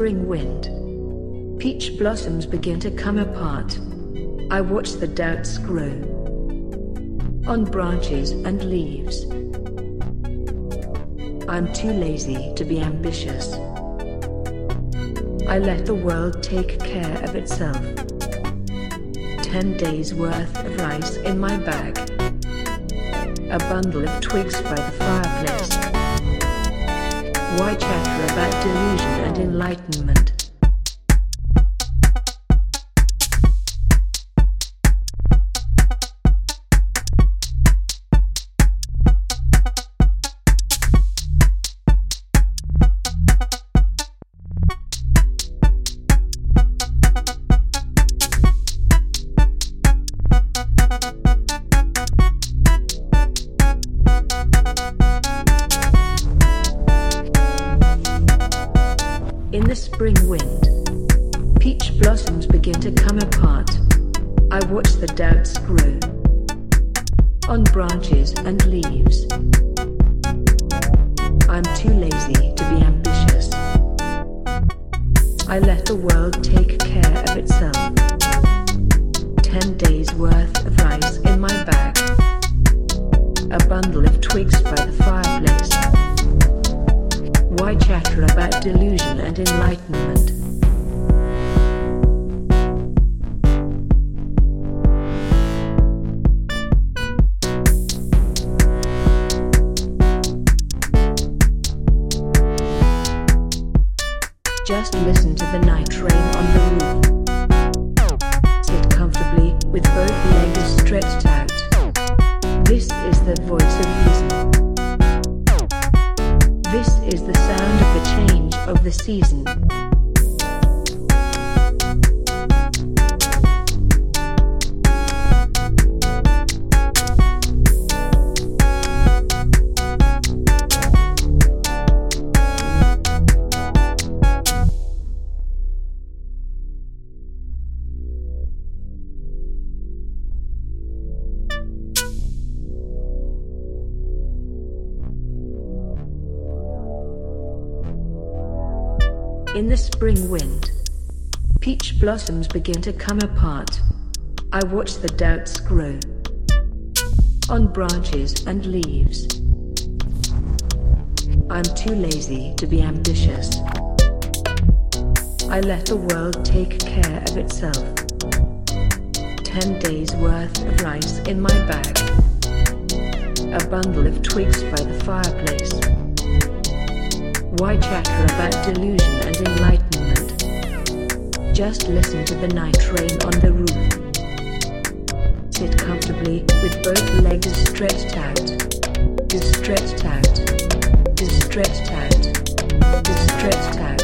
spring wind, peach blossoms begin to come apart. I watch the doubts grow on branches and leaves. I'm too lazy to be ambitious. I let the world take care of itself. Ten days worth of rice in my bag. A bundle of twigs by the fireplace. Why chatter about delusion and enlightenment? Spring wind, peach blossoms begin to come apart. I watch the doubts grow on branches and leaves. I'm too lazy to be ambitious. I let the world take care of itself. Delusion and enlightenment? Just listen to the night rain on the roof. Sit comfortably with both legs stretched out. This is the voice of the season. In the spring wind, peach blossoms begin to come apart. I watch the doubts grow on branches and leaves. I'm too lazy to be ambitious. I let the world take care of itself. Ten days worth of rice in my bag. A bundle of twigs by the fireplace. Why chatter about delusion and enlightenment? Just listen to the night rain on the roof. Sit comfortably with both legs stretched out. Just stretched out. Just stretched out. Just stretched out.